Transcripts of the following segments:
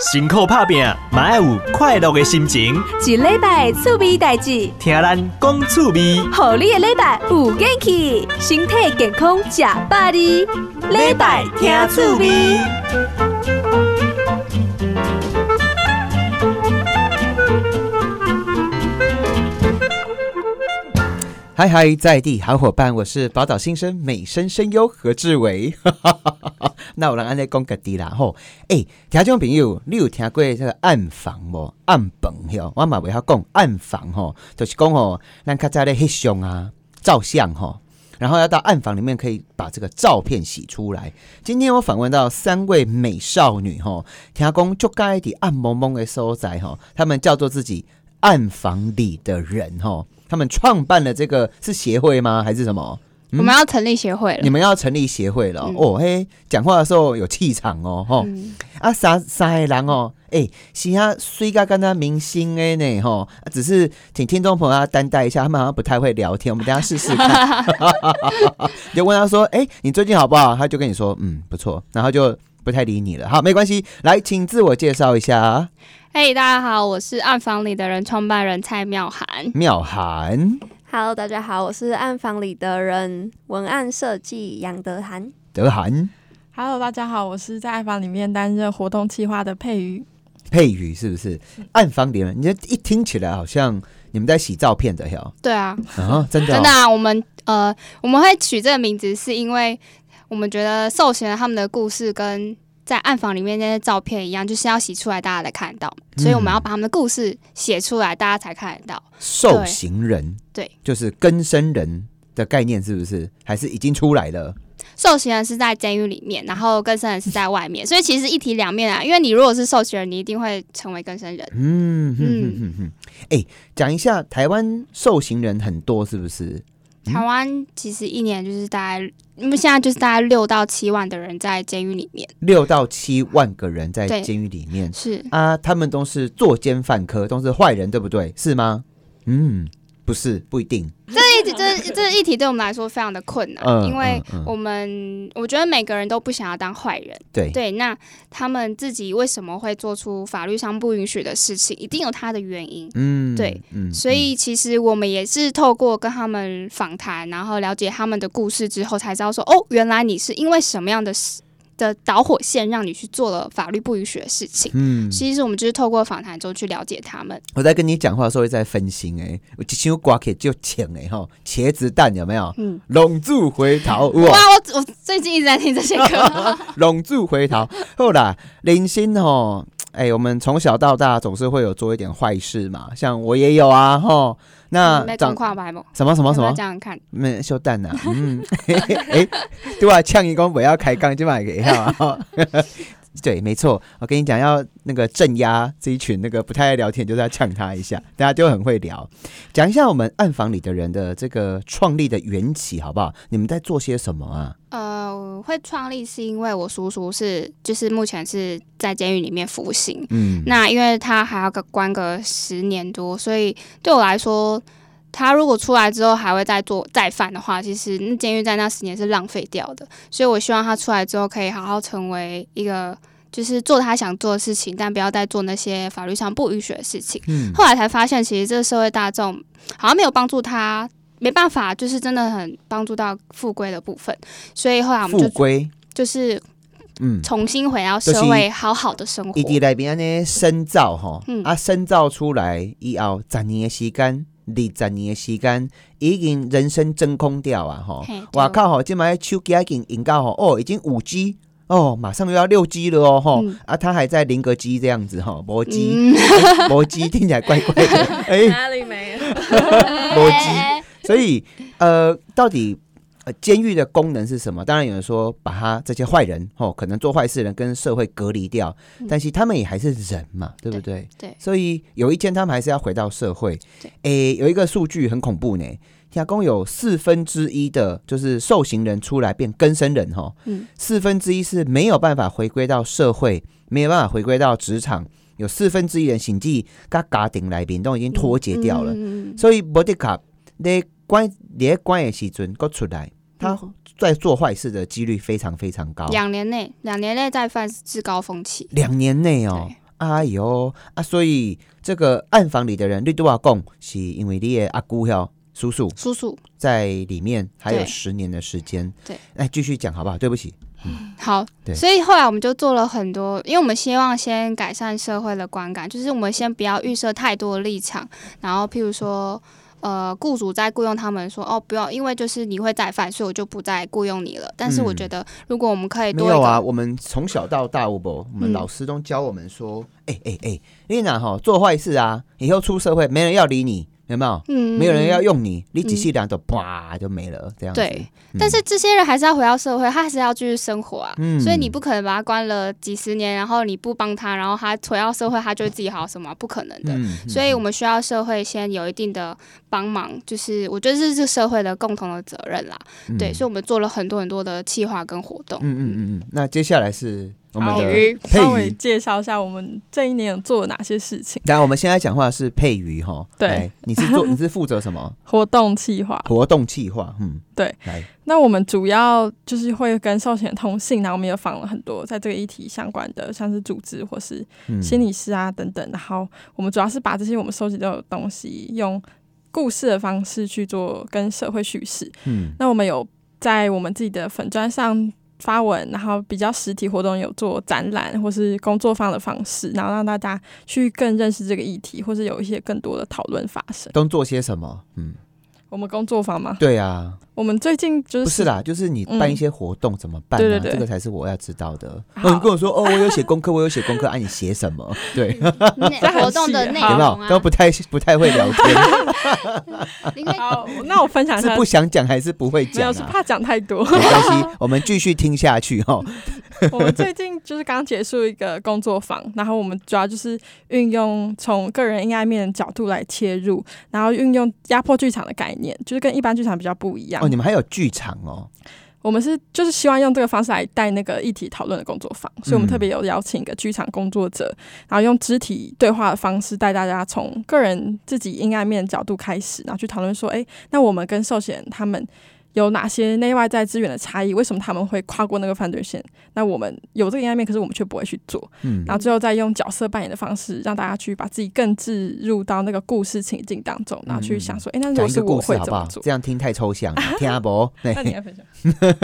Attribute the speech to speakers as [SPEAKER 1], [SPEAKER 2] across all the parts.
[SPEAKER 1] 辛苦打拼，嘛要有快乐的心情。
[SPEAKER 2] 一礼拜趣味代志，
[SPEAKER 1] 听咱讲趣味，
[SPEAKER 2] 好你的礼拜有元气，身体健康吃百里。礼拜听趣味。
[SPEAKER 3] 嗨嗨，在地好伙伴，我是宝岛新生美声声优何志伟。那我让安尼讲个滴啦吼，诶、听众朋友，你有听过这个暗房无？暗房哟，我嘛袂晓讲暗房吼，就是讲吼，咱较早咧翕相啊、照相吼，然后要到暗房里面可以把这个照片洗出来。今天我访问到三位美少女吼，听讲就该伫暗蒙蒙的所在吼，他们叫做自己暗房里的人吼。他们创办了这个是协会吗？还是什么？
[SPEAKER 4] 我们要成立协会了
[SPEAKER 3] 你。们要成立协会了、
[SPEAKER 4] 嗯
[SPEAKER 3] 哦？嘿，讲话的时候有气场哦，吼、
[SPEAKER 4] 嗯
[SPEAKER 3] 啊，三三个人哦，哎、是啊，虽然跟他明星的呢，吼、啊只是请听众朋友要担待一下，他们好像不太会聊天，我们等下试试看。就问他说，哎、你最近好不好？他就跟你说，嗯，不错，然后就不太理你了。好，没关系，来，请自我介绍一下，
[SPEAKER 4] 嘿大家好，我是暗房里的人创办人蔡妙涵。
[SPEAKER 3] 妙涵。
[SPEAKER 5] Hello，大家好，我是暗房里的人，文案设计杨德涵。
[SPEAKER 3] 德涵
[SPEAKER 6] Hello，大家好，我是在暗房里面担任活动企划的佩瑜。
[SPEAKER 3] 佩瑜是不是暗房里人？你这一听起来好像你们在洗照片的哟，
[SPEAKER 4] 对啊，
[SPEAKER 3] 啊，真的、哦，
[SPEAKER 4] 真的啊，我们呃我们会取这个名字，是因为我们觉得受刑人他们的故事跟在暗房里面那些照片一样，就是要洗出来，大家才看得到，所以我们要把他们的故事写出来，大家才看得到。
[SPEAKER 3] 受刑人，
[SPEAKER 4] 对，
[SPEAKER 3] 就是更生人的概念，是不是？还是已经出来了？
[SPEAKER 4] 受刑人是在监狱里面，然后更生人是在外面，所以其实一体两面啊。因为你如果是受刑人，你一定会成为更生人。
[SPEAKER 3] 嗯哼哼哼哼。哎，讲一下，台湾受刑人很多，是不是？嗯
[SPEAKER 4] 台湾其实一年就是大概，因为现在就是大概六到七万的人在监狱里面，
[SPEAKER 3] 六到七万个人在监狱里面
[SPEAKER 4] 是
[SPEAKER 3] 啊，他们都是作奸犯科，都是坏人，对不对？是吗？嗯，不是，不一定。
[SPEAKER 4] 这这这一题对我们来说非常的困难，
[SPEAKER 3] 嗯
[SPEAKER 4] 因为我们我觉得每个人都不想要当坏人，
[SPEAKER 3] 对，
[SPEAKER 4] 对，那他们自己为什么会做出法律上不允许的事情，一定有他的原因。
[SPEAKER 3] 嗯。
[SPEAKER 4] 对，
[SPEAKER 3] 嗯。
[SPEAKER 4] 所以其实我们也是透过跟他们访谈，然后了解他们的故事之后，才知道说，哦，原来你是因为什么样的事的导火线，让你去做了法律不允许的事情。
[SPEAKER 3] 嗯，
[SPEAKER 4] 其实我们就是透过访谈中去了解他们。
[SPEAKER 3] 我在跟你讲话的时候会在分心哎，我一想刮起就请哎哈，茄子蛋有没有？
[SPEAKER 4] 嗯，
[SPEAKER 3] 龙柱回头哇！
[SPEAKER 4] 我我最近一直在听这些歌。
[SPEAKER 3] 龙柱回头。后啦，林心吼，哎、我们从小到大总是会有做一点坏事嘛，像我也有啊，吼。那
[SPEAKER 4] 没
[SPEAKER 3] 长
[SPEAKER 4] 公跨白吗？
[SPEAKER 3] 什么什么什么
[SPEAKER 4] 这？样看？
[SPEAKER 3] 没修蛋呐，嗯，哎、对啊，呛一公不要开杠，就买给哈。吼 对，没错，我跟你讲，要那个镇压这一群那个不太爱聊天，就是要呛他一下，大家就很会聊。讲一下我们暗房里的人的这个创立的缘起，好不好？你们在做些什么啊？
[SPEAKER 4] 呃，我会创立是因为我叔叔是就是目前是在监狱里面服刑，
[SPEAKER 3] 嗯，
[SPEAKER 4] 那因为他还要个关个十年多，所以对我来说，他如果出来之后还会再做再犯的话，其实那监狱在那十年是浪费掉的。所以我希望他出来之后可以好好成为一个。就是做他想做的事情，但不要再做那些法律上不允许的事情。
[SPEAKER 3] 嗯
[SPEAKER 4] 后来才发现，其实这个社会大众好像没有帮助他，没办法，就是真的很帮助到复归的部分。所以后来我们就
[SPEAKER 3] 富归，
[SPEAKER 4] 就是
[SPEAKER 3] 嗯，
[SPEAKER 4] 重新回到社会，好好的生活。
[SPEAKER 3] 伊伫内面安尼深造吼，
[SPEAKER 4] 嗯
[SPEAKER 3] 啊深造出来以后，十年的时间，二十年的时间，已经人生真空掉啊吼
[SPEAKER 4] 嘿！
[SPEAKER 3] 哇靠吼，今摆手机已经用到吼，哦，已经五 G。哦，马上又要六 G 了哦，吼、
[SPEAKER 4] 嗯
[SPEAKER 3] 啊，他还在零个 G 这样子哈，魔 G，
[SPEAKER 4] 嗯，
[SPEAKER 3] 魔 G 听起来怪怪的，哎、
[SPEAKER 5] 哪里没有？
[SPEAKER 3] 无 G，所以呃，到底呃监狱的功能是什么？当然有人说把他这些坏人哦，可能做坏事的人跟社会隔离掉，
[SPEAKER 4] 嗯
[SPEAKER 3] 但是他们也还是人嘛，对不对？
[SPEAKER 4] 对
[SPEAKER 3] 所以有一天他们还是要回到社会
[SPEAKER 4] 对。
[SPEAKER 3] 诶，有一个数据很恐怖呢，听讲有四分之一的就是受刑人出来变更生人哈，
[SPEAKER 4] 嗯
[SPEAKER 3] 四分之一是没有办法回归到社会，没有办法回归到职场。有四分之一的刑纪跟家庭来宾都已经脱节掉了，
[SPEAKER 4] 嗯
[SPEAKER 3] 所以莫迪卡你关你在关的时阵搁出来，他在做坏事的几率非常非常高。
[SPEAKER 4] 两年内，两年内再犯是高峰期。
[SPEAKER 3] 两年内哦，哎呦啊，所以这个暗房里的人，你都要讲，是因为你的阿姑哟叔叔
[SPEAKER 4] 叔叔，
[SPEAKER 3] 在里面还有十年的时间。
[SPEAKER 4] 对，
[SPEAKER 3] 来继续讲好不好？对不起，嗯
[SPEAKER 4] 好
[SPEAKER 3] 对，
[SPEAKER 4] 所以后来我们就做了很多，因为我们希望先改善社会的观感，就是我们先不要预设太多的立场，然后譬如说。呃，雇主在雇佣他们说哦，不要，因为就是你会再犯，所以我就不再雇佣你了。但是我
[SPEAKER 3] 嗯
[SPEAKER 4] 觉得，如果我们可以多嗯，
[SPEAKER 3] 没有啊，我们从小到大，我不，我们
[SPEAKER 4] 嗯
[SPEAKER 3] 老师都教我们说，哎哎哎，丽娜哈做坏事啊，以后出社会没人要理你，有没有？
[SPEAKER 4] 嗯
[SPEAKER 3] 没有人要用你，你几细两都啪就没了，这样子。
[SPEAKER 4] 对
[SPEAKER 3] 嗯
[SPEAKER 4] 但是这些人还是要回到社会，他还是要继续生活啊。
[SPEAKER 3] 嗯
[SPEAKER 4] 所以你不可能把他关了几十年，然后你不帮他，然后他回到社会，他就会自己好什么？不可能的。
[SPEAKER 3] 嗯
[SPEAKER 4] 所以我们需要社会先有一定的帮忙，就是我觉得这是社会的共同的责任啦。
[SPEAKER 3] 嗯
[SPEAKER 4] 对，所以我们做了很多很多的企划跟活动。
[SPEAKER 3] 嗯嗯嗯嗯，那接下来是我们的
[SPEAKER 6] 好
[SPEAKER 3] 佩
[SPEAKER 6] 稍微。介绍一下我们这一年有做了哪些事情。
[SPEAKER 3] 然后我们现在讲话是佩瑜哈，
[SPEAKER 6] 对，
[SPEAKER 3] 你是做你是负责什么
[SPEAKER 6] 活动计划，
[SPEAKER 3] 活动计划？嗯，
[SPEAKER 6] 对，
[SPEAKER 3] 来，
[SPEAKER 6] 那我们主要就是会跟寿险通信，然后我们也访了很多在这个议题相关的，像是组织或是
[SPEAKER 3] 嗯
[SPEAKER 6] 心理师啊等等。然后我们主要是把这些我们收集到的东西，用故事的方式去做跟社会叙事。
[SPEAKER 3] 嗯
[SPEAKER 6] 那我们有在我们自己的粉砖上发文，然后比较实体活动有做展览或是工作坊的方式，然后让大家去更认识这个议题，或是有一些更多的讨论发生。
[SPEAKER 3] 都做些什么？嗯，
[SPEAKER 6] 我们工作坊吗？
[SPEAKER 3] 对啊，
[SPEAKER 6] 我们最近就是
[SPEAKER 3] 不是啦，就是你办一些活动怎么办啊？
[SPEAKER 6] 对对对
[SPEAKER 3] 这个才是我要知道的。
[SPEAKER 6] 好
[SPEAKER 3] 哦，你跟我说哦，我有写功课，我有写功课，啊，你写什么？对，
[SPEAKER 4] 内活动的 内
[SPEAKER 3] 有没有
[SPEAKER 4] 容啊，
[SPEAKER 3] 都不太不太会聊天，
[SPEAKER 6] 好，那我分享一下
[SPEAKER 3] 是不，想讲还是不会讲啊？
[SPEAKER 6] 有是怕讲太多。
[SPEAKER 3] 没关系，我们继续听下去哈。
[SPEAKER 6] 我们最近就是刚结束一个工作坊，然后我们主要就是运用从个人阴暗面的角度来切入，然后运用压迫剧场的概念，就是跟一般剧场比较不一样。
[SPEAKER 3] 哦，你们还有剧场哦，
[SPEAKER 6] 我们是就是希望用这个方式来带那个议题讨论的工作坊，所以我们特别有邀请一个剧场工作者，然后用肢体对话的方式带大家从个人自己阴暗面角度开始，然后去讨论说，哎，那我们跟寿险他们。有哪些内外在资源的差异？为什么他们会跨过那个犯罪线？那我们有这个阴暗面，可是我们却不会去做。
[SPEAKER 3] 嗯
[SPEAKER 6] 然后最后再用角色扮演的方式，让大家去把自己更置入到那个故事情境当中，然后去想说，哎、那如果是我
[SPEAKER 3] 故事好不好？
[SPEAKER 6] 会怎么做？
[SPEAKER 3] 这样听太抽象了，听阿伯。对
[SPEAKER 6] 那你来分享。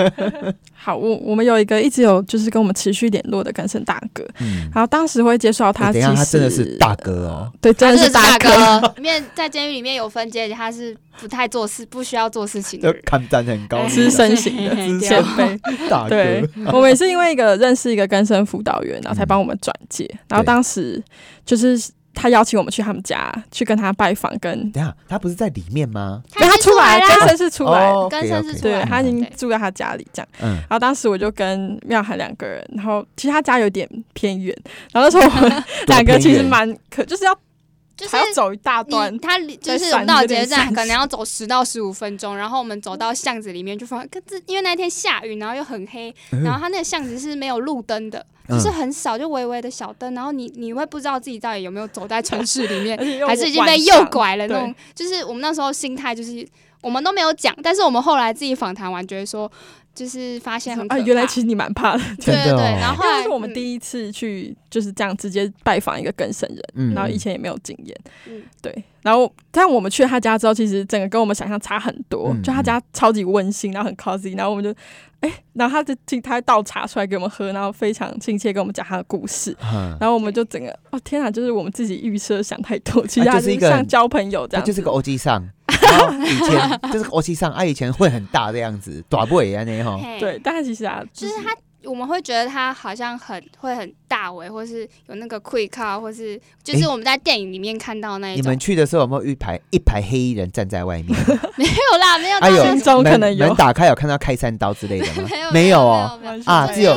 [SPEAKER 6] 好，我我们有一个一直有就是跟我们持续联络的根生大哥，
[SPEAKER 3] 嗯，
[SPEAKER 6] 然后当时会接触到他，
[SPEAKER 3] 欸等一下，他真的是大哥哦。
[SPEAKER 6] 对，真的是大哥。
[SPEAKER 4] 哥。里面在监狱里面有分阶级，他是不太做事、不需要做事情的人。
[SPEAKER 3] 很高，
[SPEAKER 6] 资深型的
[SPEAKER 4] 对
[SPEAKER 6] 前辈，
[SPEAKER 3] 大
[SPEAKER 6] 对
[SPEAKER 3] 哥。
[SPEAKER 6] 我们也是因为一个认识一个根生辅导员，然后才帮我们转介。然后当时就是他邀请我们去他们家去跟他拜访，跟
[SPEAKER 3] 等一下，他不是在里面吗？
[SPEAKER 6] 因为他出来，
[SPEAKER 4] 了，
[SPEAKER 6] 根生是出来，
[SPEAKER 3] 哦
[SPEAKER 4] 根生是出来
[SPEAKER 6] 他已经住在他家里这样。
[SPEAKER 3] 嗯，
[SPEAKER 6] 然后当时我就跟妙涵两个人，然后其实他家有点偏远，然后那时候我们 两个其实蛮可，就是要
[SPEAKER 4] 就是
[SPEAKER 6] 还要走一大段
[SPEAKER 4] 你，他就是
[SPEAKER 6] 在山
[SPEAKER 4] 我们到捷运站可能要走十到十五分钟，然后我们走到巷子里面就发现，可是因为那天下雨，然后又很黑，然后他那个巷子是没有路灯的，
[SPEAKER 3] 嗯
[SPEAKER 4] 就是很少，就微微的小灯，然后你你会不知道自己到底有没有走在城市里面 还是已经被诱拐了那种。就是我们那时候心态就是我们都没有讲，但是我们后来自己访谈完觉得说，就是发现很可
[SPEAKER 6] 啊，原来其实你蛮怕的，
[SPEAKER 4] 对对对，
[SPEAKER 3] 真的哦
[SPEAKER 4] 然后后来
[SPEAKER 6] 因为这是我们
[SPEAKER 4] 嗯
[SPEAKER 6] 第一次去就是这样直接拜访一个更生人，
[SPEAKER 3] 嗯。
[SPEAKER 6] 然后以前也没有经验，
[SPEAKER 4] 嗯。
[SPEAKER 6] 对，然后但我们去他家之后，其实整个跟我们想象差很多，
[SPEAKER 3] 嗯
[SPEAKER 6] 就他家超级温馨，然后很 cozy，然后我们就哎、然后他就请他倒茶出来给我们喝，然后非常亲切跟我们讲他的故事。
[SPEAKER 3] 嗯
[SPEAKER 6] 然后我们就整个哦天啊，就是我们自己预设想太多，其实他
[SPEAKER 3] 是一个
[SPEAKER 6] 像交朋友这样，
[SPEAKER 3] 他就是个 O G 上，以前 就是个欧基上，啊，以前会很大的样子，短不啊那哈，
[SPEAKER 4] 嘿
[SPEAKER 6] 对，但他其实啊，
[SPEAKER 4] 就是他，我们会觉得他好像很会很大尾，或是有那个 quick car，或是就是我们在电影里面看到那一种
[SPEAKER 3] 你们。去的时候有没有一排一排黑衣人站在外面？
[SPEAKER 4] 没有啦，没有到
[SPEAKER 3] 还有
[SPEAKER 4] 那
[SPEAKER 6] 心中可
[SPEAKER 3] 门
[SPEAKER 6] 能有
[SPEAKER 3] 门打开有看到开山刀之类的吗？
[SPEAKER 4] 没有
[SPEAKER 3] 没有哦，啊，
[SPEAKER 4] 就是
[SPEAKER 3] 只有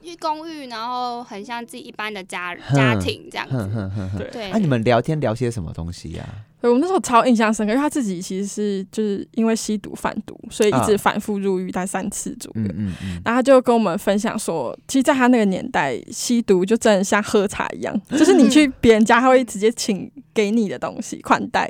[SPEAKER 4] 一个公寓，然后很像自己一般的家
[SPEAKER 3] 哼
[SPEAKER 4] 家庭这样
[SPEAKER 3] 哼
[SPEAKER 4] 子。
[SPEAKER 3] 哼哼哼。
[SPEAKER 6] 对
[SPEAKER 4] 那，
[SPEAKER 3] 啊，你们聊天聊些什么东西呀？
[SPEAKER 6] 对我那时候超印象深刻，因为他自己其实是就是因为吸毒贩毒，所以一直
[SPEAKER 3] 啊
[SPEAKER 6] 反复入狱，大概三次左右。
[SPEAKER 3] 嗯嗯嗯，
[SPEAKER 6] 然后他就跟我们分享说，其实，在他那个年代，吸毒就真的像喝茶一样，就是你去 别人家，他会直接请给你的东西款待，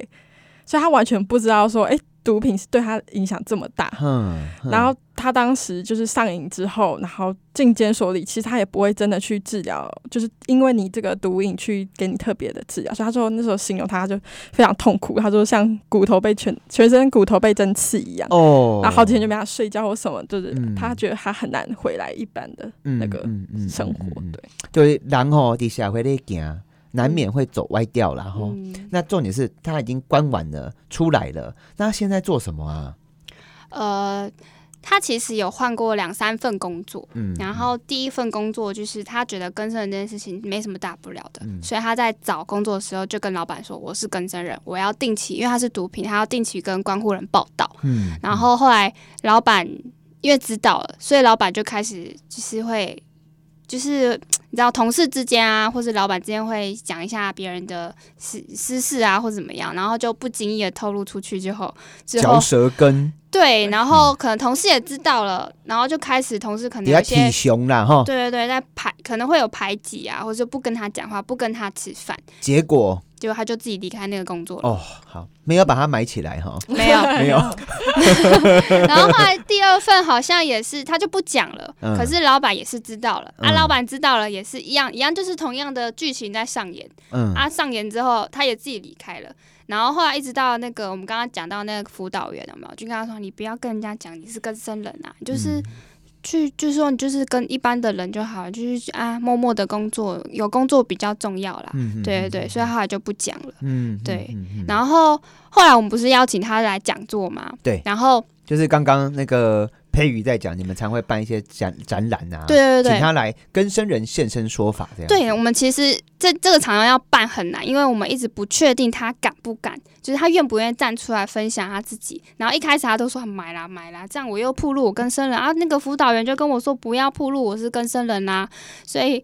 [SPEAKER 6] 所以他完全不知道说，哎、毒品是对他影响这么大。
[SPEAKER 3] 哼，哼
[SPEAKER 6] 然后他当时就是上瘾之后，然后进监所里，其实他也不会真的去治疗，就是因为你这个毒瘾去给你特别的治疗。所以他说那时候形容他就非常痛苦，他说像骨头被全 全身骨头被针刺一样，
[SPEAKER 3] 哦，
[SPEAKER 6] 然后好几天就没法睡觉或什么，就是
[SPEAKER 3] 嗯
[SPEAKER 6] 他觉得他很难回来一般的
[SPEAKER 3] 嗯
[SPEAKER 6] 那个
[SPEAKER 3] 嗯嗯
[SPEAKER 6] 生活。
[SPEAKER 3] 嗯嗯嗯
[SPEAKER 6] 对，
[SPEAKER 3] 就是人吼伫社会里行，难免会走歪掉然后。
[SPEAKER 4] 嗯，
[SPEAKER 3] 那重点是他已经关完了，出来了，那现在做什么啊？
[SPEAKER 4] 呃，他其实有换过两三份工作，
[SPEAKER 3] 嗯，
[SPEAKER 4] 然后第一份工作就是他觉得更生人这件事情没什么大不了的，
[SPEAKER 3] 嗯
[SPEAKER 4] 所以他在找工作的时候就跟老板说：“我是更生人，我要定期，因为他是毒品，他要定期跟关护人报道。
[SPEAKER 3] 嗯，
[SPEAKER 4] 然后后来老板因为知道了，所以老板就开始就是会。就是你知道，同事之间啊，或是老板之间会讲一下别人的私私事啊，或者怎么样，然后就不经意的透露出去之后，之后
[SPEAKER 3] 嚼舌根，
[SPEAKER 4] 对，然后可能同事也知道了，然后就开始同事可能有一些
[SPEAKER 3] 体熊啦哈。
[SPEAKER 4] 对对对，在排可能会有排挤啊，或者不跟他讲话，不跟他吃饭，
[SPEAKER 3] 结果
[SPEAKER 4] 结果他就自己离开那个工作了。
[SPEAKER 3] 哦，好，没有把它埋起来哈。
[SPEAKER 4] 没有，
[SPEAKER 3] 没有，
[SPEAKER 4] 然后后来第二份好像也是，他就不讲了。
[SPEAKER 3] 嗯
[SPEAKER 4] 可是老板也是知道了，啊，
[SPEAKER 3] 嗯
[SPEAKER 4] 老板知道了也是一样，一样就是同样的剧情在上演。
[SPEAKER 3] 嗯
[SPEAKER 4] 啊，上演之后他也自己离开了。然后后来一直到那个我们刚刚讲到那个辅导员有没有？就跟他说，你不要跟人家讲你是跟生人啊，就是。
[SPEAKER 3] 嗯
[SPEAKER 4] 去，就是说，你就是跟一般的人就好了，就是啊，默默的工作，有工作比较重要啦。
[SPEAKER 3] 嗯
[SPEAKER 4] 对对对，所以后来就不讲了。
[SPEAKER 3] 嗯，
[SPEAKER 4] 对然后后来我们不是邀请他来讲座吗？
[SPEAKER 3] 对
[SPEAKER 4] 然后
[SPEAKER 3] 就是刚刚那个佩瑜在讲，你们常会办一些展展览啊，
[SPEAKER 4] 对对对
[SPEAKER 3] 请他来跟生人现身说法这样。
[SPEAKER 4] 对，我们其实这这个常常要办很难，因为我们一直不确定他敢不敢，就是他愿不愿意站出来分享他自己。然后一开始他都说买啦买啦，这样我又铺路我跟生人啊，那个辅导员就跟我说不要铺路，我是跟生人啦、所以。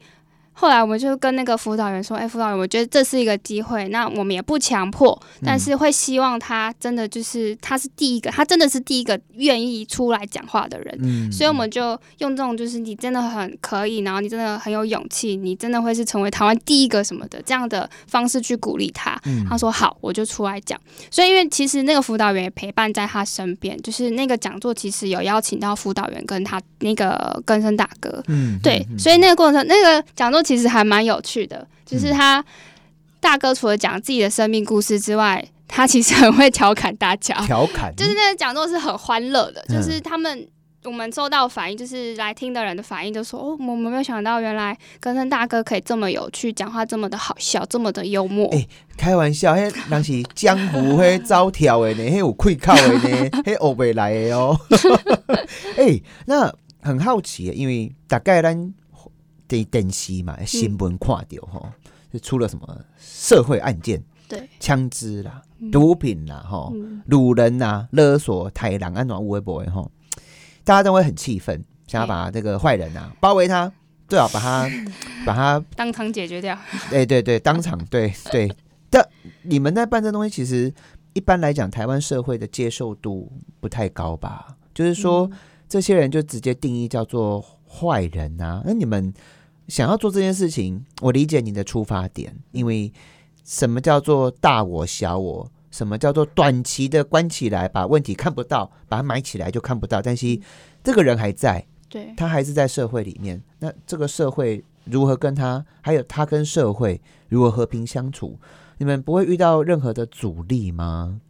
[SPEAKER 4] 后来我们就跟那个辅导员说：“哎、辅导员，我觉得这是一个机会，那我们也不强迫，但是会希望他真的就是他是第一个，他真的是第一个愿意出来讲话的人。
[SPEAKER 3] 嗯
[SPEAKER 4] 所以我们就用这种，就是你真的很可以，然后你真的很有勇气，你真的会是成为台湾第一个什么的这样的方式去鼓励他。
[SPEAKER 3] 嗯
[SPEAKER 4] 他说好，我就出来讲。所以因为其实那个辅导员也陪伴在他身边，就是那个讲座其实有邀请到辅导员跟他那个根生大哥，
[SPEAKER 3] 嗯
[SPEAKER 4] 对，所以那个过程，那个讲座其实还蛮有趣的，就是他大哥除了讲自己的生命故事之外，他其实很会调侃大家，
[SPEAKER 3] 调侃，
[SPEAKER 4] 就是那个讲座是很欢乐的，
[SPEAKER 3] 嗯
[SPEAKER 4] 就是他们。我们收到反应，就是来听的人的反应，就说：“哦，我们没有想到，原来根生大哥可以这么有趣，讲话这么的好笑，这么的幽默。
[SPEAKER 3] 哎开玩笑，嘿人是江湖嘿招跳的呢，嘿有愧靠的呢，嘿学袂来的哦。哎、那很好奇耶，因为大概咱电电视嘛，新闻看到吼，就出了什么社会案件，
[SPEAKER 4] 对，
[SPEAKER 3] 枪支啦、
[SPEAKER 4] 嗯
[SPEAKER 3] 毒品啦，吼、
[SPEAKER 4] 嗯
[SPEAKER 3] 掳人呐、勒索、抬狼，安怎有微博吼，大家都会很气愤，想要把这个坏人啊包围他，最好把他 把他
[SPEAKER 4] 当场解决掉。
[SPEAKER 3] 对对对，当场对对。但你们在办这东西，其实一般来讲，台湾社会的接受度不太高吧？就是说，这些人就直接定义叫做坏人啊。那你们想要做这件事情，我理解你的出发点，因为什么叫做大我小我？什么叫做短期的关起来，把问题看不到，把它埋起来就看不到，但是这个人还在，
[SPEAKER 4] 对，
[SPEAKER 3] 他还是在社会里面。那这个社会如何跟他，还有他跟社会如何和平相处？你们不会遇到任何的阻力吗？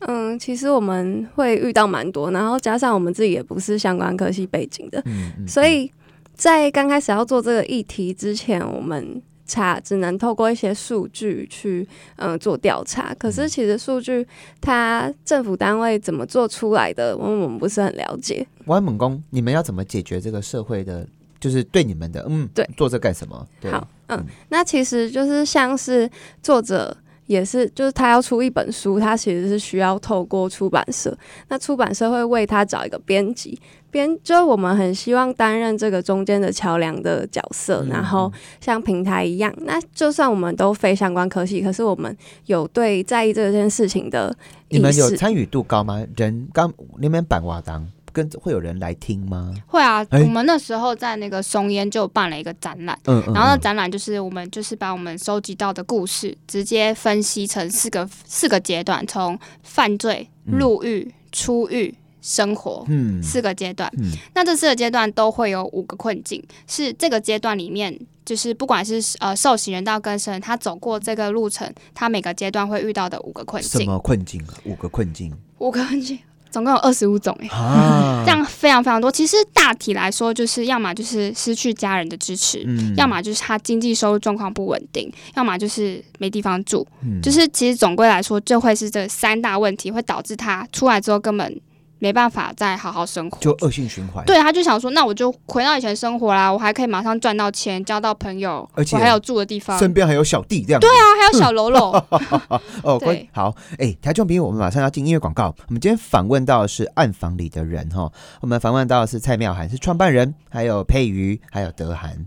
[SPEAKER 5] 嗯，其实我们会遇到蛮多，然后加上我们自己也不是相关科系背景的，
[SPEAKER 3] 嗯，嗯
[SPEAKER 5] 所以在刚开始要做这个议题之前，我们查只能透过一些数据去嗯、呃做调查。可是其实数据它政府单位怎么做出来的，我们我们不是很了解。
[SPEAKER 3] 我猛工，你们要怎么解决这个社会的，就是对你们的，嗯，
[SPEAKER 5] 对，
[SPEAKER 3] 做这干什么？对，
[SPEAKER 5] 好，嗯
[SPEAKER 3] 嗯，
[SPEAKER 5] 那其实就是像是作者。也是，就是他要出一本书，他其实是需要透过出版社，那出版社会为他找一个编辑，编就我们很希望担任这个中间的桥梁的角色，
[SPEAKER 3] 嗯
[SPEAKER 5] 然后像平台一样，那就算我们都非相关科系，可是我们有对在意这件事情的意
[SPEAKER 3] 你们有
[SPEAKER 5] 识。
[SPEAKER 3] 参与度高吗？人刚你们办瓦当，跟会有人来听吗？
[SPEAKER 4] 会啊，
[SPEAKER 3] 哎
[SPEAKER 4] 我们那时候在那个松烟就办了一个展览。
[SPEAKER 3] 嗯嗯，
[SPEAKER 4] 然后那
[SPEAKER 3] 嗯
[SPEAKER 4] 展览就是我们就是把我们收集到的故事直接分析成四个四个阶段，从犯罪、
[SPEAKER 3] 嗯
[SPEAKER 4] 入狱、出狱、生活
[SPEAKER 3] 嗯
[SPEAKER 4] 四个阶段。
[SPEAKER 3] 嗯
[SPEAKER 4] 那这四个阶段都会有五个困境，是这个阶段里面，就是不管是呃受刑人到更生人，他走过这个路程，他每个阶段会遇到的五个困境，
[SPEAKER 3] 什么困境啊？五个困境
[SPEAKER 4] 五个困境，总共有二十五种哎。
[SPEAKER 3] 啊，
[SPEAKER 4] 这样非常非常多。其实大体来说，就是要么就是失去家人的支持，
[SPEAKER 3] 嗯
[SPEAKER 4] 要么就是他经济收入状况不稳定，要么就是没地方住。
[SPEAKER 3] 嗯
[SPEAKER 4] 就是其实总归来说，就会是这三大问题，会导致他出来之后根本没办法再好好生活。
[SPEAKER 3] 就恶性循环。
[SPEAKER 4] 对，他就想说，那我就回到以前生活啦，我还可以马上赚到钱，交到朋友，
[SPEAKER 3] 而且
[SPEAKER 4] 我还有住的地方。
[SPEAKER 3] 身边还有小弟这样。对
[SPEAKER 4] 对啊，还有小喽啰。
[SPEAKER 3] 哦，
[SPEAKER 4] 对
[SPEAKER 3] 关好，哎，台中朋友，我们马上要进音乐广告。我们今天访问到的是暗房里的人哈，我们访问到的是蔡妙涵，是创办人，还有佩瑜，还有德涵，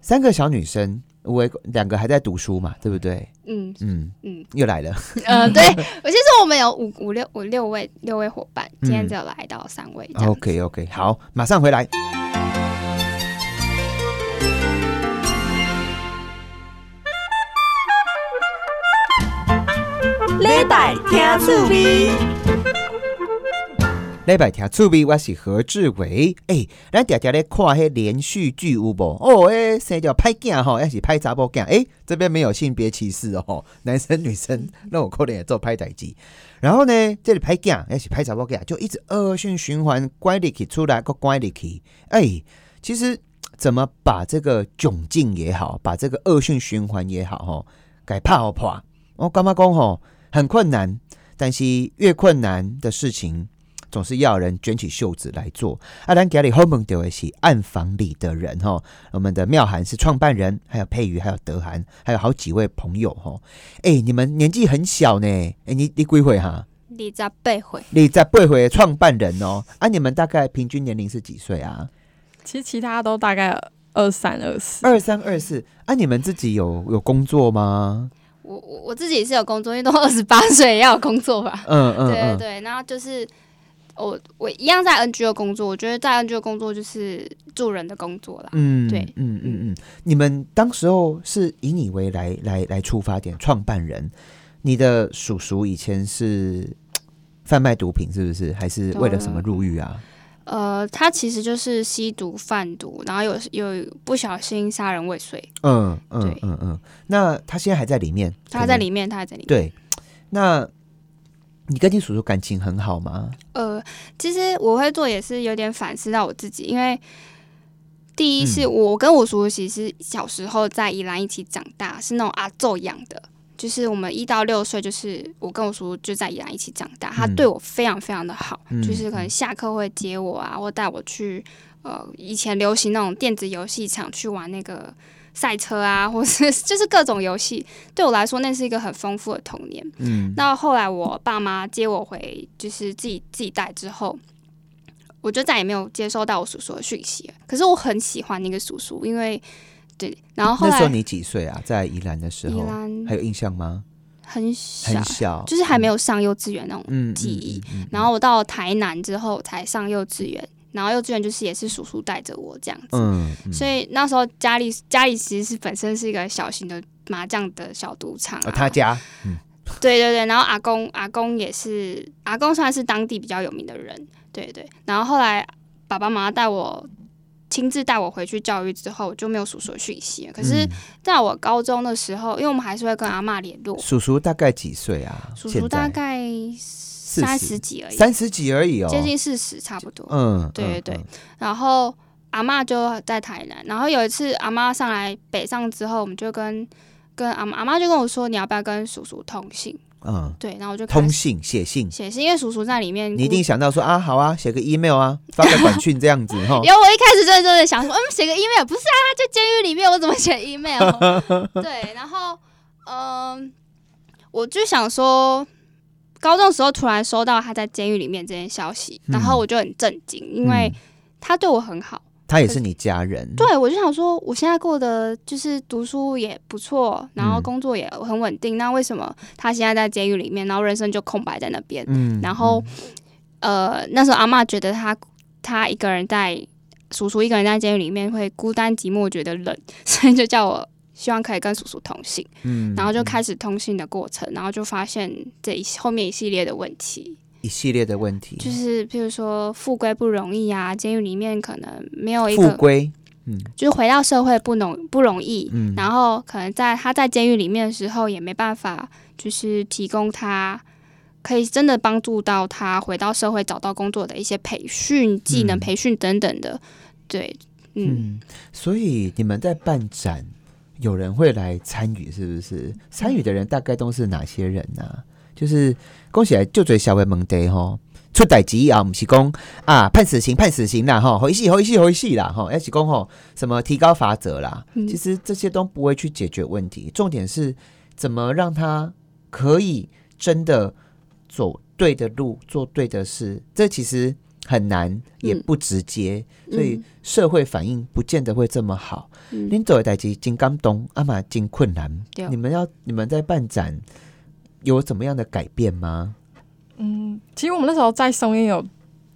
[SPEAKER 3] 三个小女生，我两个还在读书嘛，对不对？
[SPEAKER 4] 嗯
[SPEAKER 3] 嗯
[SPEAKER 4] 嗯
[SPEAKER 3] 又来了，
[SPEAKER 4] 呃，对，我其实我们有五五六五六位六位伙伴，今天
[SPEAKER 3] 嗯
[SPEAKER 4] 只有来到三位。
[SPEAKER 3] OK OK，好，马上回来。
[SPEAKER 2] 礼拜听趣味，
[SPEAKER 3] 礼拜听趣味，我是何志伟。诶、咱常常咧看迄连续剧有无？哦，诶、生叫歹囝吼，还是歹查某囝？诶、这边没有性别歧视哦，男生女生那我可能也做歹代志。然后呢，这里歹囝还是歹查某囝，就一直恶性循环，乖入去出来，个乖入去。诶、其实怎么把这个窘境也好，把这个恶性循环也好，吼，给破破，我干嘛讲吼很困难，但是越困难的事情。总是要人卷起袖子来做。阿兰家里后门丢的是暗房里的人哈，我们的妙涵是创办人，还有佩瑜，还有德涵，还有好几位朋友哈。哎、你们年纪很小呢，哎、你你几岁哈？
[SPEAKER 4] 你在背回，
[SPEAKER 3] 你在八岁创办人哦，啊，你们大概平均年龄是几岁啊？
[SPEAKER 6] 其实其他都大概二三二四。
[SPEAKER 3] 二三二四啊？你们自己有有工作吗？
[SPEAKER 4] 我我我自己是有工作，因为都二十八岁也要有工作吧。
[SPEAKER 3] 嗯嗯嗯，
[SPEAKER 4] 对对对，然后就是我我一样在 NGO 工作，我觉得在 NGO 工作就是助人的工作啦。
[SPEAKER 3] 嗯，
[SPEAKER 4] 对
[SPEAKER 3] 嗯嗯嗯，你们当时候是以你为来来来出发点，创办人，你的叔叔以前是贩卖毒品，是不是？还是为了什么入狱啊？
[SPEAKER 4] 呃，他其实就是吸毒贩毒，然后有有不小心杀人未遂，
[SPEAKER 3] 嗯嗯
[SPEAKER 4] 对
[SPEAKER 3] 嗯嗯，那他现在还在里面，
[SPEAKER 4] 他还在里面，他还在里面。
[SPEAKER 3] 对，那你跟你叔叔感情很好吗？
[SPEAKER 4] 呃，其实我会做也是有点反思到我自己，因为第一是
[SPEAKER 3] 嗯
[SPEAKER 4] 我跟我叔叔其实小时候在宜兰一起长大，是那种阿昼养的。就是我们一到六岁，就是我跟我叔叔就在宜兰一起长大，他
[SPEAKER 3] 嗯
[SPEAKER 4] 对我非常非常的好，
[SPEAKER 3] 嗯
[SPEAKER 4] 就是可能下课会接我啊，或带我去呃以前流行那种电子游戏场去玩那个赛车啊，或是就是各种游戏，对我来说那是一个很丰富的童年。
[SPEAKER 3] 嗯，
[SPEAKER 4] 那后来我爸妈接我回，就是自己自己带之后，我就再也没有接收到我叔叔的讯息了。可是我很喜欢那个叔叔，因为对，然后后来
[SPEAKER 3] 那时候你几岁啊？在宜兰的时候，
[SPEAKER 4] 宜兰
[SPEAKER 3] 还有印象吗？
[SPEAKER 4] 很小
[SPEAKER 3] 很，小，
[SPEAKER 4] 就是还没有上幼稚园那种。
[SPEAKER 3] 嗯
[SPEAKER 4] 记忆。
[SPEAKER 3] 嗯嗯嗯
[SPEAKER 4] 然后我到台南之后才上幼稚园，然后幼稚园就是也是叔叔带着我这样子。
[SPEAKER 3] 嗯，嗯
[SPEAKER 4] 所以那时候家里家里其实是本身是一个小型的麻将的小赌场、啊
[SPEAKER 3] 哦，他家，
[SPEAKER 4] 对对对，然后阿公阿公也是阿公算是当地比较有名的人，对对。然后后来爸爸妈妈带我亲自带我回去教育之后，我就没有叔叔的讯息了。可是
[SPEAKER 3] 嗯
[SPEAKER 4] 在我高中的时候，因为我们还是会跟阿嬷联络，
[SPEAKER 3] 叔叔大概几岁啊？
[SPEAKER 4] 叔叔大概三十几而已，
[SPEAKER 3] 三十几而已哦，
[SPEAKER 4] 接近四十差不多。
[SPEAKER 3] 嗯，嗯
[SPEAKER 4] 对对对，然后阿妈就在台南，然后有一次阿妈上来北上之后，我们就跟跟阿嬷阿妈就跟我说，你要不要跟叔叔通信？
[SPEAKER 3] 嗯，
[SPEAKER 4] 对，然后我就
[SPEAKER 3] 通信写信，
[SPEAKER 4] 写信，因为叔叔在里面，
[SPEAKER 3] 你一定想到说啊，好啊，写个 email 啊，发个短讯这样子哈。
[SPEAKER 4] 有，我一开始真的真的想说，嗯，写个 email 不是啊，他在监狱里面，我怎么写 email？对，然后嗯、我就想说，高中的时候突然收到他在监狱里面这件消息，然后
[SPEAKER 3] 嗯
[SPEAKER 4] 我就很震惊，因为
[SPEAKER 3] 嗯
[SPEAKER 4] 他对我很好。
[SPEAKER 3] 他也是你家人，
[SPEAKER 4] 对，我就想说，我现在过得就是读书也不错，然后
[SPEAKER 3] 嗯
[SPEAKER 4] 工作也很稳定，那为什么他现在在监狱里面，然后人生就空白在那边？
[SPEAKER 3] 嗯
[SPEAKER 4] 然后呃，那时候阿妈觉得他他一个人在叔叔一个人在监狱里面会孤单寂寞，觉得冷，所以就叫我希望可以跟叔叔通信，
[SPEAKER 3] 嗯。
[SPEAKER 4] 然后就开始通信的过程，然后就发现这一后面一系列的问题，
[SPEAKER 3] 一系列的问题，
[SPEAKER 4] 就是譬如说复归不容易啊，监狱里面可能没有一个，
[SPEAKER 3] 复归，嗯。
[SPEAKER 4] 就是回到社会不容不容易，
[SPEAKER 3] 嗯，
[SPEAKER 4] 然后可能在他在监狱里面的时候也没办法，就是提供他可以真的帮助到他回到社会找到工作的一些培训、技能
[SPEAKER 3] 嗯。
[SPEAKER 4] 培训等等的，对，嗯，
[SPEAKER 3] 嗯，所以你们在办展，有人会来参与，是不是？参与的人大概都是哪些人呢、就是恭喜来就嘴小微蒙得吼，出歹级啊，不是讲啊判死刑判死刑啦吼，回戏回戏回戏啦吼，要是讲吼什么提高罚则啦，
[SPEAKER 4] 嗯。
[SPEAKER 3] 其实这些都不会去解决问题，重点是怎么让他可以真的走对的路，做对的事，这其实很难，也
[SPEAKER 4] 嗯
[SPEAKER 3] 不直接，所以
[SPEAKER 4] 嗯
[SPEAKER 3] 社会反应不见得会这么好。
[SPEAKER 4] 嗯
[SPEAKER 3] 恁做的代志真感动，阿嘛真困难。你们要你们在办展有怎么样的改变吗？
[SPEAKER 6] 嗯，其实我们那时候在松烟有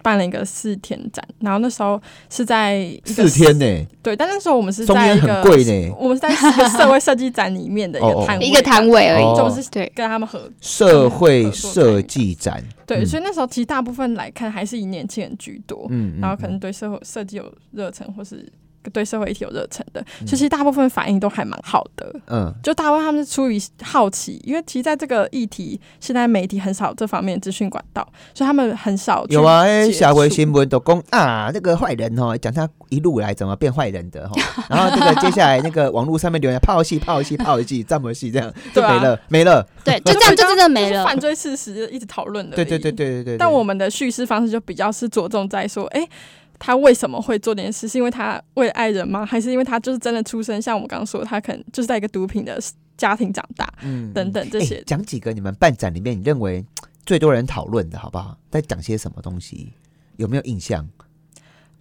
[SPEAKER 6] 办了一个四天展，然后那时候是在一个
[SPEAKER 3] 四天呢、
[SPEAKER 6] 对，但那时候我们是
[SPEAKER 3] 中间
[SPEAKER 6] 在一个
[SPEAKER 3] 很贵呢。
[SPEAKER 6] 我们是在一个社会设计展里面的一个 摊位，
[SPEAKER 4] 一个摊位而已，
[SPEAKER 3] 哦。
[SPEAKER 6] 就是
[SPEAKER 4] 对，
[SPEAKER 6] 跟他们合
[SPEAKER 3] 社会设计展，
[SPEAKER 6] 对，
[SPEAKER 3] 嗯
[SPEAKER 6] 所以那时候其实大部分来看还是以年轻人居多，
[SPEAKER 3] 嗯
[SPEAKER 6] 然后可能对社会设计有热忱，或是对社会议题有热忱的，
[SPEAKER 3] 嗯
[SPEAKER 6] 所以其实大部分反应都还蛮好的。
[SPEAKER 3] 嗯
[SPEAKER 6] 就大部分他们是出于好奇，因为其实在这个议题，现在媒体很少这方面资讯管道，所以他们很少
[SPEAKER 3] 有啊，哎，
[SPEAKER 6] 接
[SPEAKER 3] 下回
[SPEAKER 6] 触
[SPEAKER 3] 新闻都讲啊，那个坏人哦，讲他一路来怎么变坏人的哈，然后这个接下来那个网络上面留言泡戏泡戏泡戏这么戏这样 就没了没了，
[SPEAKER 4] 对，就这样就真的没了
[SPEAKER 6] 犯。罪事实一直讨论的。
[SPEAKER 3] 对对对。对对对。
[SPEAKER 6] 但我们的叙事方式就比较是着重在说，哎、他为什么会做这件事？是因为他为了爱人吗？还是因为他就是真的出生？像我们刚刚说，他可能就是在一个毒品的家庭长大，
[SPEAKER 3] 嗯
[SPEAKER 6] 等等这
[SPEAKER 3] 哎
[SPEAKER 6] 些。
[SPEAKER 3] 讲几个你们办展里面你认为最多人讨论的好不好？在讲些什么东西？有没有印象？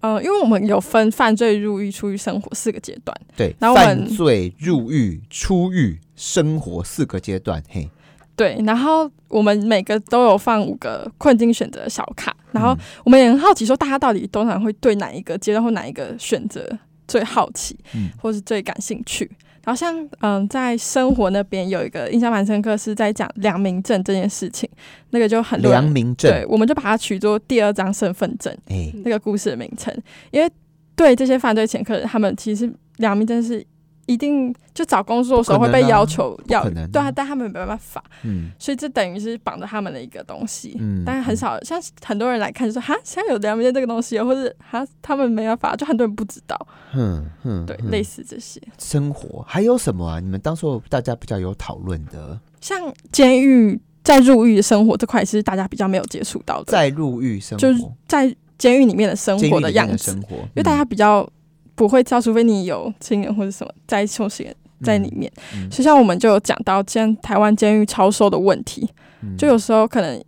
[SPEAKER 6] 嗯、因为我们有分犯罪、入狱、出狱、生活四个阶段。
[SPEAKER 3] 对，
[SPEAKER 6] 然后我们
[SPEAKER 3] 犯罪、入狱、出狱、生活四个阶段。嘿，
[SPEAKER 6] 对，然后我们每个都有放五个困境选择小卡，然后
[SPEAKER 3] 嗯。
[SPEAKER 6] 我们也很好奇，说大家到底通常会对哪一个阶段或哪一个选择最好奇，
[SPEAKER 3] 嗯
[SPEAKER 6] 或是最感兴趣。然后像嗯，在生活那边有一个印象蛮深刻，是在讲良民证这件事情，那个就很多
[SPEAKER 3] 良民证，，
[SPEAKER 6] 对我们就把它取作第二张身份证
[SPEAKER 3] 哎，
[SPEAKER 6] 那个故事的名称，因为对这些犯罪前科人，他们其实良民证是一定就找工作的时候会被要求要
[SPEAKER 3] 啊。
[SPEAKER 6] 对啊，但他们没办法，
[SPEAKER 3] 嗯。
[SPEAKER 6] 所以这等于是绑着他们的一个东西。
[SPEAKER 3] 嗯
[SPEAKER 6] 但是很少，像很多人来看就说哈，现在有良民证这个东西哦，或者哈他们没办法，就很多人不知道，
[SPEAKER 3] 嗯嗯，
[SPEAKER 6] 对，
[SPEAKER 3] 哼。
[SPEAKER 6] 类似这些。
[SPEAKER 3] 生活还有什么啊？你们当初大家比较有讨论的，
[SPEAKER 6] 像监狱在入狱生活这块是大家比较没有接触到的，
[SPEAKER 3] 在入狱生
[SPEAKER 6] 就是，在监狱里面的生活
[SPEAKER 3] 监狱里面
[SPEAKER 6] 样子，
[SPEAKER 3] 生活，
[SPEAKER 6] 因为大家比较不会知道，除非你有亲人或者什么在受刑在里面。
[SPEAKER 3] 嗯，
[SPEAKER 6] 所以像我们就有讲到，现在台湾监狱超收的问题，
[SPEAKER 3] 嗯
[SPEAKER 6] 就有时候可能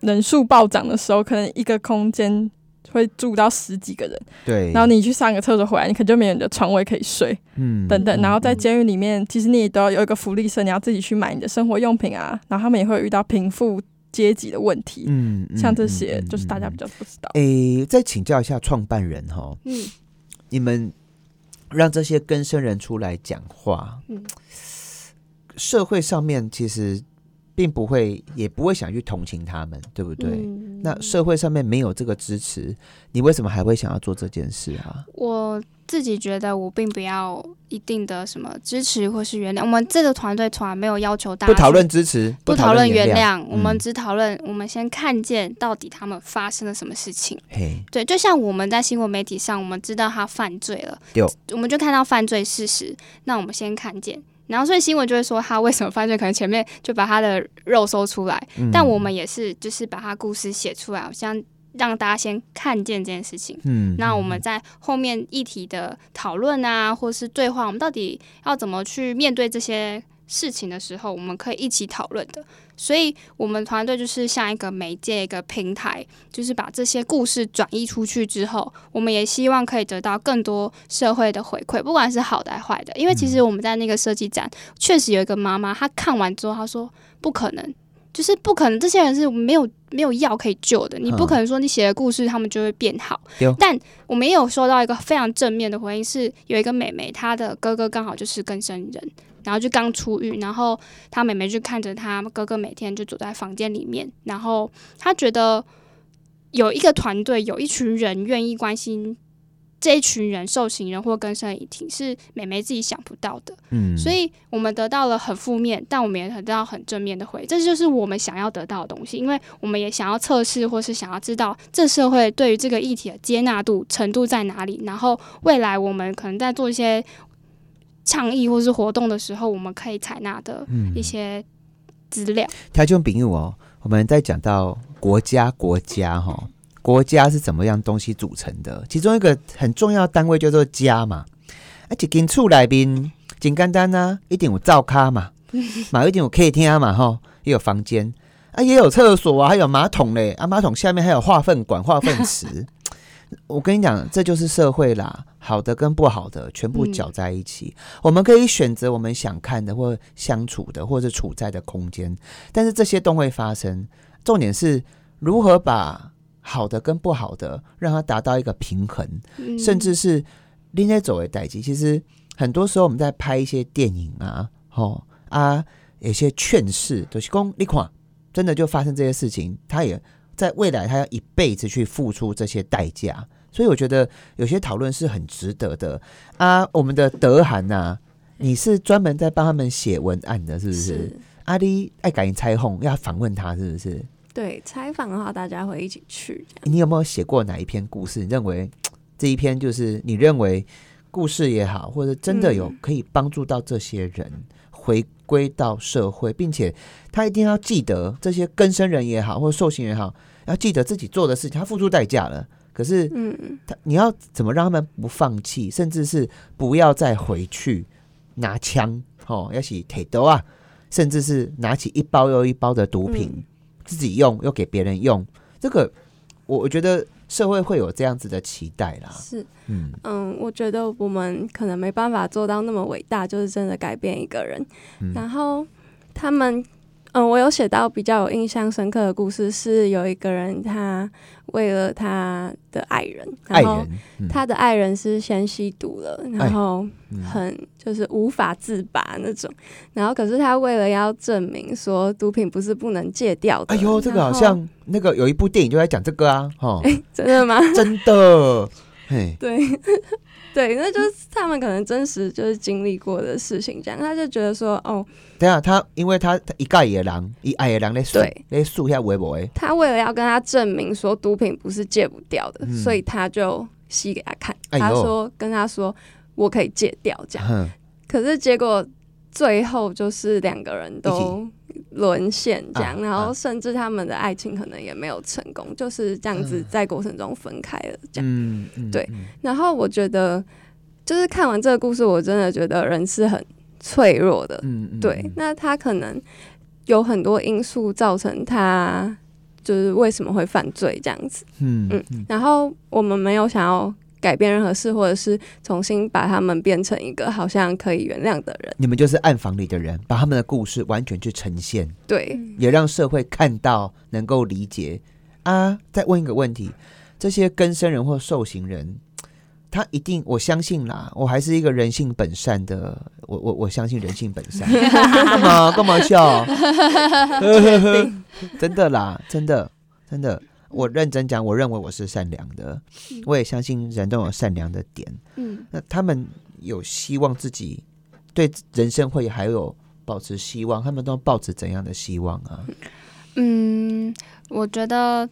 [SPEAKER 6] 人数暴涨的时候，可能一个空间会住到十几个人，
[SPEAKER 3] 对，
[SPEAKER 6] 然后你去上个厕所回来，你可能就没有你的床位可以睡，
[SPEAKER 3] 嗯
[SPEAKER 6] 等等。
[SPEAKER 3] 嗯
[SPEAKER 6] 然后在
[SPEAKER 3] 嗯
[SPEAKER 6] 监狱里面，其实你也都要有一个福利社，你要自己去买你的生活用品啊。然后他们也会遇到贫富阶级的问题，
[SPEAKER 3] 嗯嗯
[SPEAKER 6] 像这
[SPEAKER 3] 嗯嗯
[SPEAKER 6] 些就是大家
[SPEAKER 3] 嗯
[SPEAKER 6] 比较不知道。
[SPEAKER 3] 诶，再请教一下创办人哈，
[SPEAKER 4] 嗯
[SPEAKER 3] 你们让这些根生人出来讲话，
[SPEAKER 4] 嗯。
[SPEAKER 3] 社会上面其实并不会，也不会想去同情他们，对不对？
[SPEAKER 4] 嗯
[SPEAKER 3] 那社会上面没有这个支持，你为什么还会想要做这件事啊？
[SPEAKER 4] 我自己觉得我并不要一定的什么支持或是原谅，我们这个团队从来没有要求大家
[SPEAKER 3] 不讨论支持，
[SPEAKER 4] 不讨论原
[SPEAKER 3] 谅，
[SPEAKER 4] 我们
[SPEAKER 3] 嗯
[SPEAKER 4] 只讨论我们先看见到底他们发生了什么事情。
[SPEAKER 3] 嘿，
[SPEAKER 4] 对，就像我们在新闻媒体上，我们知道他犯罪了，我们就看到犯罪事实，那我们先看见，然后所以新闻就会说他为什么犯罪，可能前面就把他的肉搜出来，
[SPEAKER 3] 嗯。
[SPEAKER 4] 但我们也是就是把他故事写出来，好像让大家先看见这件事情。
[SPEAKER 3] 嗯
[SPEAKER 4] 那我们在后面议题的讨论啊，或是对话，我们到底要怎么去面对这些事情的时候，我们可以一起讨论的。所以，我们团队就是像一个媒介、一个平台，就是把这些故事转移出去之后，我们也希望可以得到更多社会的回馈，不管是好的还是坏的。因为其实我们在那个设计展，确实有一个妈妈，她看完之后，她说不可能。就是不可能，这些人是没有没有药可以救的。你不
[SPEAKER 3] 嗯
[SPEAKER 4] 可能说你写的故事他们就会变好。但我们也有收到一个非常正面的回应，是有一个妹妹，她的哥哥刚好就是更生人，然后就刚出狱，然后他妹妹就看着他哥哥每天就躲在房间里面，然后他觉得有一个团队，有一群人愿意关心。这一群人受刑人或更生遗体是妹妹自己想不到的，
[SPEAKER 3] 嗯，
[SPEAKER 4] 所以我们得到了很负面，但我们也得到很正面的回应，这就是我们想要得到的东西。因为我们也想要测试，或是想要知道这社会对于这个议题的接纳度程度在哪里，然后未来我们可能在做一些倡议或是活动的时候，我们可以采纳的
[SPEAKER 3] 嗯
[SPEAKER 4] 一些资料。
[SPEAKER 3] 条件比喻哦，我们在讲到国家，国家哈，国家是怎么样东西组成的？其中一个很重要的单位叫做家嘛。啊，一间厝内面真简单啊，一定有灶咖嘛，嘛一定有客厅嘛，哈，也有房间啊，也有厕所啊，还有马桶嘞，啊，马桶下面还有化粪管、化粪池。我跟你讲，这就是社会啦，好的跟不好的全部搅在一起。我们可以选择我们想看的，或相处的，或者处在的空间，但是这些都会发生。重点是如何把好的跟不好的，让它达到一个平衡，
[SPEAKER 4] 嗯
[SPEAKER 3] 甚至是拎在走为代际。其实很多时候我们在拍一些电影啊，吼啊，有些劝世，都、就是公你看，真的就发生这些事情，他也在未来他要一辈子去付出这些代价。所以我觉得有些讨论是很值得的啊。我们的德涵呐、你是专门在帮他们写文案的，是不是？阿丽爱赶紧猜红，要访问他，是不是？
[SPEAKER 5] 对，采访的话大家会一起去。
[SPEAKER 3] 你有没有写过哪一篇故事？你认为 这一篇就是你认为故事也好，或者真的有
[SPEAKER 5] 嗯
[SPEAKER 3] 可以帮助到这些人回归到社会，并且他一定要记得这些更生人也好，或者受刑人也好，要记得自己做的事情，他付出代价了。可是
[SPEAKER 5] 嗯，
[SPEAKER 3] 他你要怎么让他们不放弃，甚至是不要再回去拿枪哦，要起铁刀啊，甚至是拿起一包又一包的毒品、
[SPEAKER 5] 嗯
[SPEAKER 3] 自己用又给别人用，这个我我觉得社会会有这样子的期待啦。
[SPEAKER 5] 是，
[SPEAKER 3] 嗯
[SPEAKER 5] 嗯，我觉得我们可能没办法做到那么伟大，就是真的改变一个人。
[SPEAKER 3] 嗯
[SPEAKER 5] 然后他们，嗯，我有写到比较有印象深刻的故事，是有一个人他为了他的爱人，然后他的爱人是先吸毒了，
[SPEAKER 3] 哎
[SPEAKER 5] 然后
[SPEAKER 3] 嗯。
[SPEAKER 5] 很就是无法自拔那种，然后可是他为了要证明说毒品不是不能戒掉的，
[SPEAKER 3] 哎呦，这个好像那个有一部电影就在讲这个啊，哦，
[SPEAKER 5] 真的吗？
[SPEAKER 3] 真的，嘿，
[SPEAKER 5] 对，对，那就是他们可能真实就是经历过的事情，这样他就觉得说，哦，
[SPEAKER 3] 对啊他因为他他一盖野狼，一爱野狼在数
[SPEAKER 5] 对。
[SPEAKER 3] 在数下微博诶，
[SPEAKER 5] 他为了要跟他证明说毒品不是戒不掉的，
[SPEAKER 3] 嗯。
[SPEAKER 5] 所以他就吸给他看，
[SPEAKER 3] 哎
[SPEAKER 5] 他说跟他说我可以戒掉这样，
[SPEAKER 3] 哼，
[SPEAKER 5] 可是结果最后就是两个人都沦陷这样，
[SPEAKER 3] 啊
[SPEAKER 5] 然后
[SPEAKER 3] 啊
[SPEAKER 5] 甚至他们的爱情可能也没有成功，就是这样子
[SPEAKER 3] 嗯
[SPEAKER 5] 在过程中分开了这样。对
[SPEAKER 3] 嗯
[SPEAKER 5] 然后我觉得，就是看完这个故事，我真的觉得人是很脆弱的。对
[SPEAKER 3] 嗯，
[SPEAKER 5] 那他可能有很多因素造成他就是为什么会犯罪这样子。
[SPEAKER 3] 嗯
[SPEAKER 5] 嗯
[SPEAKER 3] 嗯
[SPEAKER 5] 然后我们没有想要改变任何事，或者是重新把他们变成一个好像可以原谅的人。
[SPEAKER 3] 你们就是暗房里的人，把他们的故事完全去呈现，
[SPEAKER 5] 对，
[SPEAKER 3] 也让社会看到，能够理解啊。再问一个问题：这些更生人或受刑人，他一定，我相信啦，我还是一个人性本善的，我我我相信人性本善。干嘛干嘛笑？真的啦，真的真的，我认真讲，我认为我是善良的，我也相信人都有善良的点。
[SPEAKER 4] 嗯，
[SPEAKER 3] 那他们有希望自己对人生会还有保持希望，他们都抱持怎样的希望啊？
[SPEAKER 4] 嗯，我觉得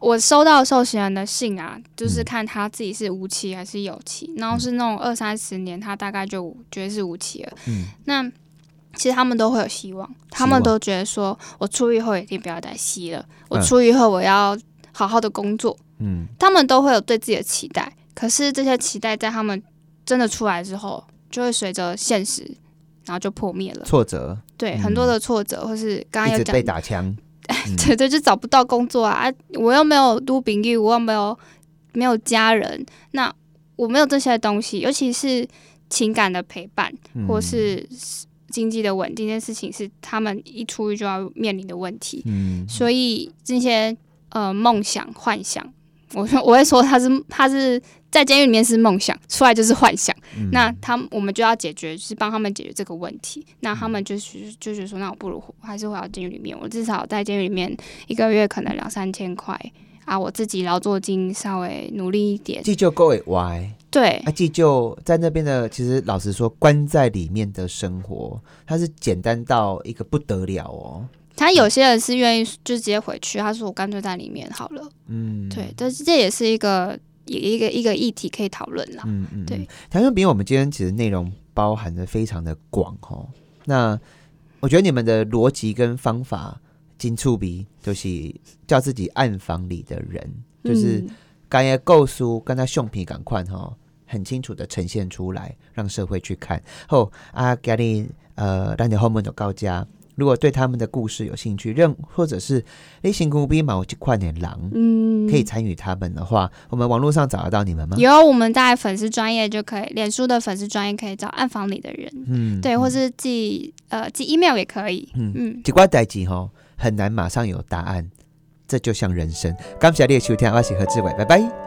[SPEAKER 4] 我收到受刑人的信啊，就是
[SPEAKER 3] 嗯
[SPEAKER 4] 看他自己是无期还是有期，然后是那种二三十年，他大概就觉得是无期了。
[SPEAKER 3] 嗯
[SPEAKER 4] 那其实他们都会有希望，他们都觉得说我出狱后一定不要再吸了，我
[SPEAKER 3] 嗯
[SPEAKER 4] 出狱后我要好好的工作，
[SPEAKER 3] 嗯。
[SPEAKER 4] 他们都会有对自己的期待。可是这些期待在他们真的出来之后，就会随着现实，然后就破灭了。
[SPEAKER 3] 挫折，
[SPEAKER 4] 对，
[SPEAKER 3] 嗯。
[SPEAKER 4] 很多的挫折，或是刚刚有讲
[SPEAKER 3] 被打枪，嗯。
[SPEAKER 4] 对对，就找不到工作啊！啊我又没有都饼玉，我又没有没有家人，那我没有这些东西，尤其是情感的陪伴，
[SPEAKER 3] 嗯。
[SPEAKER 4] 或是经济的稳定这件事情是他们一出狱就要面临的问题，
[SPEAKER 3] 嗯，
[SPEAKER 4] 所以这些呃梦想、幻想，我说我会说他是他是在监狱里面是梦想，出来就是幻想。
[SPEAKER 3] 嗯。
[SPEAKER 4] 那他我们就要解决，就是帮他们解决这个问题。那他们就是就是说，那我不如还是回到监狱里面，我至少在监狱里面一个月可能两三千块。啊，我自己劳作金稍微努力一点，
[SPEAKER 3] 这就够会歪，
[SPEAKER 4] 对
[SPEAKER 3] 啊，既就在那边的，其实老实说，关在里面的生活，他是简单到一个不得了哦。
[SPEAKER 4] 他有些人是愿意就直接回去，他说我干脆在里面好了。
[SPEAKER 3] 嗯，
[SPEAKER 4] 对，但是这也是一个也一个一个议题可以讨论啦。
[SPEAKER 3] 嗯嗯，
[SPEAKER 4] 对。
[SPEAKER 3] 台中饼，我们今天其实内容包含的非常的广哦。那我觉得你们的逻辑跟方法，金触鼻就是叫自己暗房里的人，就是
[SPEAKER 5] 嗯
[SPEAKER 3] 刚才构书跟他橡皮赶快哈，很清楚的呈现出来，让社会去看。后啊，给你呃，让你后面的高家。如果对他们的故事有兴趣，任或者是类型古比毛这块点狼，
[SPEAKER 4] 嗯，
[SPEAKER 3] 可以参与他们的话，我们网络上找得到你们吗？
[SPEAKER 4] 有我们在粉丝专业就可以，脸书的粉丝专业可以找暗房里的人，
[SPEAKER 3] 嗯
[SPEAKER 4] 对，或是寄呃寄 email 也可以。
[SPEAKER 3] 嗯
[SPEAKER 4] 嗯，
[SPEAKER 3] 几挂代志吼，很难马上有答案，这就像人生。感谢你的收听，我是何志伟，拜拜。